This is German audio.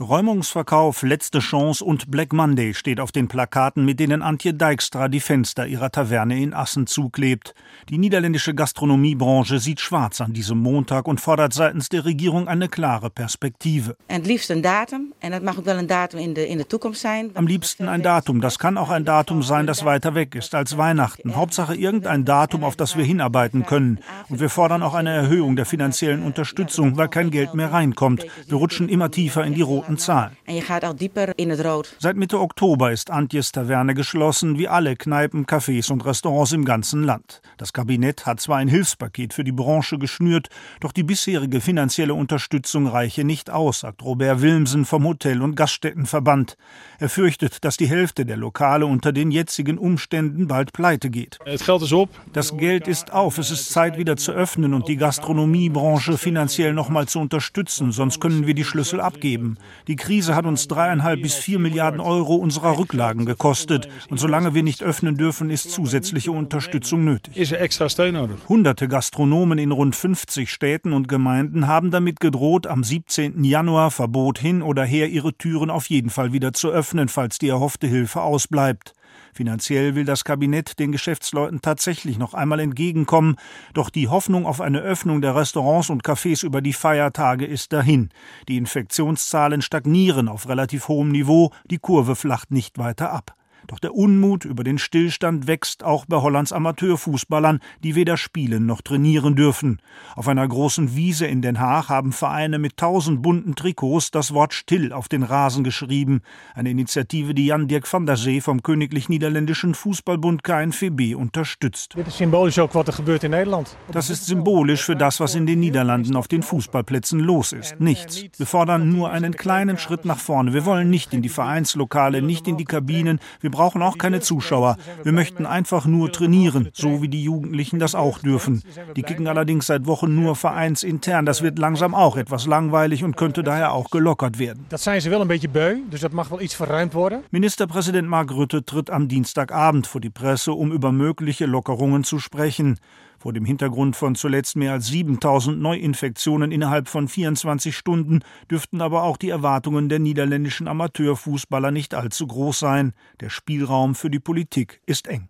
Räumungsverkauf, letzte Chance und Black Monday steht auf den Plakaten, mit denen Antje Dijkstra die Fenster ihrer Taverne in Assen zuklebt. Die niederländische Gastronomiebranche sieht schwarz an diesem Montag und fordert seitens der Regierung eine klare Perspektive. Am liebsten ein Datum, das kann auch ein Datum sein, das weiter weg ist als Weihnachten. Hauptsache irgendein Datum, auf das wir hinarbeiten können. Und wir fordern auch eine Erhöhung der finanziellen Unterstützung, weil kein Geld mehr reinkommt. Wir rutschen immer tiefer in die roten roten Zahlen. En je gaat al dieper in het rood. Seit Mitte Oktober ist Antjes Taverne geschlossen, wie alle Kneipen, Cafés und Restaurants im ganzen Land. Das Kabinett hat zwar ein Hilfspaket für die Branche geschnürt, doch die bisherige finanzielle Unterstützung reiche nicht aus, sagt Robert Wilmsen vom Hotel- und Gaststättenverband. Er fürchtet, dass die Hälfte der Lokale unter den jetzigen Umständen bald pleite geht. Das Geld ist auf, es ist Zeit wieder zu öffnen und die Gastronomiebranche finanziell nochmal zu unterstützen, sonst können wir die Schlüssel abgeben. Die Krise hat uns dreieinhalb bis vier Milliarden Euro unserer Rücklagen gekostet. Und solange wir nicht öffnen dürfen, ist zusätzliche Unterstützung nötig. Hunderte Gastronomen in rund 50 Städten und Gemeinden haben damit gedroht, am 17. Januar Verbot hin oder her ihre Türen auf jeden Fall wieder zu öffnen, falls die erhoffte Hilfe ausbleibt. Finanziell will das Kabinett den Geschäftsleuten tatsächlich noch einmal entgegenkommen, doch die Hoffnung auf eine Öffnung der Restaurants und Cafés über die Feiertage ist dahin. Die Infektionszahlen stagnieren auf relativ hohem Niveau, die Kurve flacht nicht weiter ab. Doch der Unmut über den Stillstand wächst auch bei Hollands Amateurfußballern, die weder spielen noch trainieren dürfen. Auf einer großen Wiese in Den Haag haben Vereine mit tausend bunten Trikots das Wort Still auf den Rasen geschrieben. Eine Initiative, die Jan-Dirk van der See vom Königlich Niederländischen Fußballbund KNVB unterstützt. Das ist symbolisch für das, was in den Niederlanden auf den Fußballplätzen los ist. Nichts. Wir fordern nur einen kleinen Schritt nach vorne. Wir wollen nicht in die Vereinslokale, nicht in die Kabinen. Wir brauchen auch keine Zuschauer. Wir möchten einfach nur trainieren, so wie die Jugendlichen das auch dürfen. Die kicken allerdings seit Wochen nur vereinsintern. Das wird langsam auch etwas langweilig und könnte daher auch gelockert werden. Das zijn ze wel een beetje beu, dus dat mag wel iets verruimd worden. Ministerpräsident Mark Rutte tritt am Dienstagabend vor die Presse, um über mögliche Lockerungen zu sprechen. Vor dem Hintergrund von zuletzt mehr als 7000 Neuinfektionen innerhalb von 24 Stunden dürften aber auch die Erwartungen der niederländischen Amateurfußballer nicht allzu groß sein. Der Spielraum für die Politik ist eng.